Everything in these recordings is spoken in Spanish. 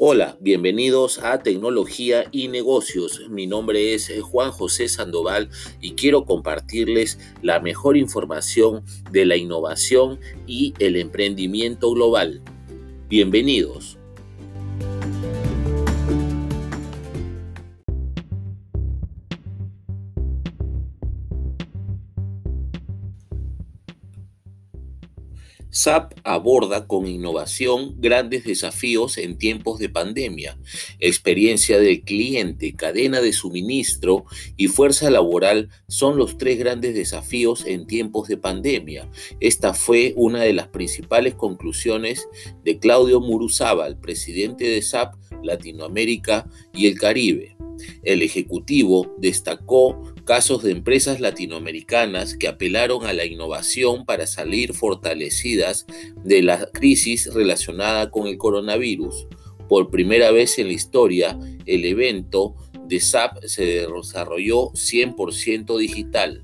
Hola, bienvenidos a Tecnología y Negocios. Mi nombre es eh, Juan José Sandoval y quiero compartirles la mejor información de la innovación y el emprendimiento global. Bienvenidos. SAP aborda con innovación grandes desafíos en tiempos de pandemia. Experiencia del cliente, cadena de suministro y fuerza laboral son los tres grandes desafíos en tiempos de pandemia. Esta fue una de las principales conclusiones de Claudio Muruzábal, presidente de SAP Latinoamérica y el Caribe. El Ejecutivo destacó casos de empresas latinoamericanas que apelaron a la innovación para salir fortalecidas de la crisis relacionada con el coronavirus. Por primera vez en la historia, el evento de SAP se desarrolló 100% digital.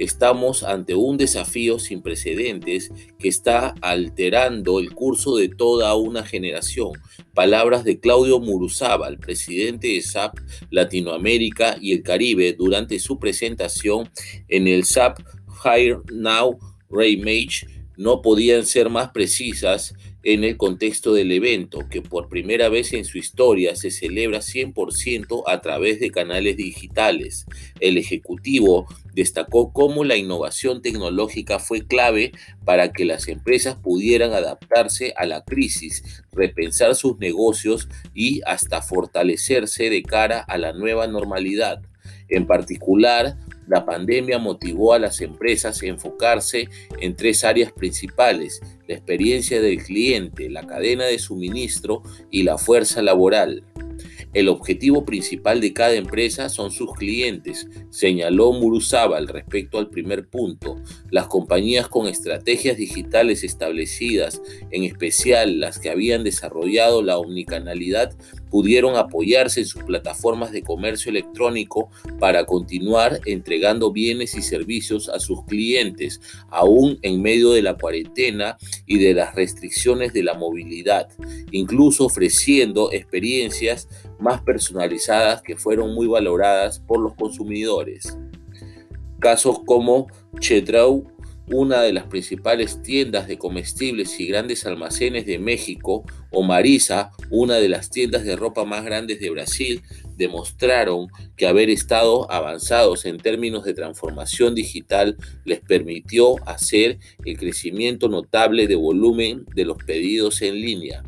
Estamos ante un desafío sin precedentes que está alterando el curso de toda una generación. Palabras de Claudio Muruzábal, presidente de SAP Latinoamérica y el Caribe, durante su presentación en el SAP Hire Now Remage, no podían ser más precisas en el contexto del evento, que por primera vez en su historia se celebra 100% a través de canales digitales. El Ejecutivo destacó cómo la innovación tecnológica fue clave para que las empresas pudieran adaptarse a la crisis, repensar sus negocios y hasta fortalecerse de cara a la nueva normalidad. En particular, la pandemia motivó a las empresas a enfocarse en tres áreas principales, la experiencia del cliente, la cadena de suministro y la fuerza laboral. El objetivo principal de cada empresa son sus clientes, señaló Muruzábal respecto al primer punto. Las compañías con estrategias digitales establecidas, en especial las que habían desarrollado la omnicanalidad, pudieron apoyarse en sus plataformas de comercio electrónico para continuar entregando bienes y servicios a sus clientes, aún en medio de la cuarentena y de las restricciones de la movilidad, incluso ofreciendo experiencias más personalizadas que fueron muy valoradas por los consumidores. Casos como Chedrau una de las principales tiendas de comestibles y grandes almacenes de México, o Marisa, una de las tiendas de ropa más grandes de Brasil, demostraron que haber estado avanzados en términos de transformación digital les permitió hacer el crecimiento notable de volumen de los pedidos en línea.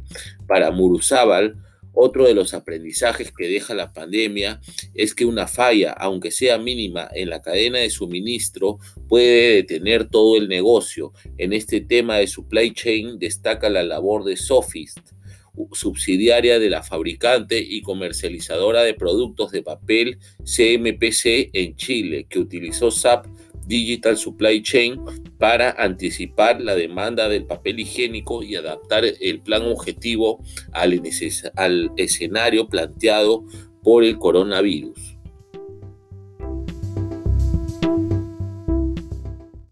Para Muruzábal, otro de los aprendizajes que deja la pandemia es que una falla, aunque sea mínima, en la cadena de suministro puede detener todo el negocio. En este tema de supply chain destaca la labor de Sophist, subsidiaria de la fabricante y comercializadora de productos de papel CMPC en Chile, que utilizó SAP Digital Supply Chain para anticipar la demanda del papel higiénico y adaptar el plan objetivo al, escenario planteado por el coronavirus.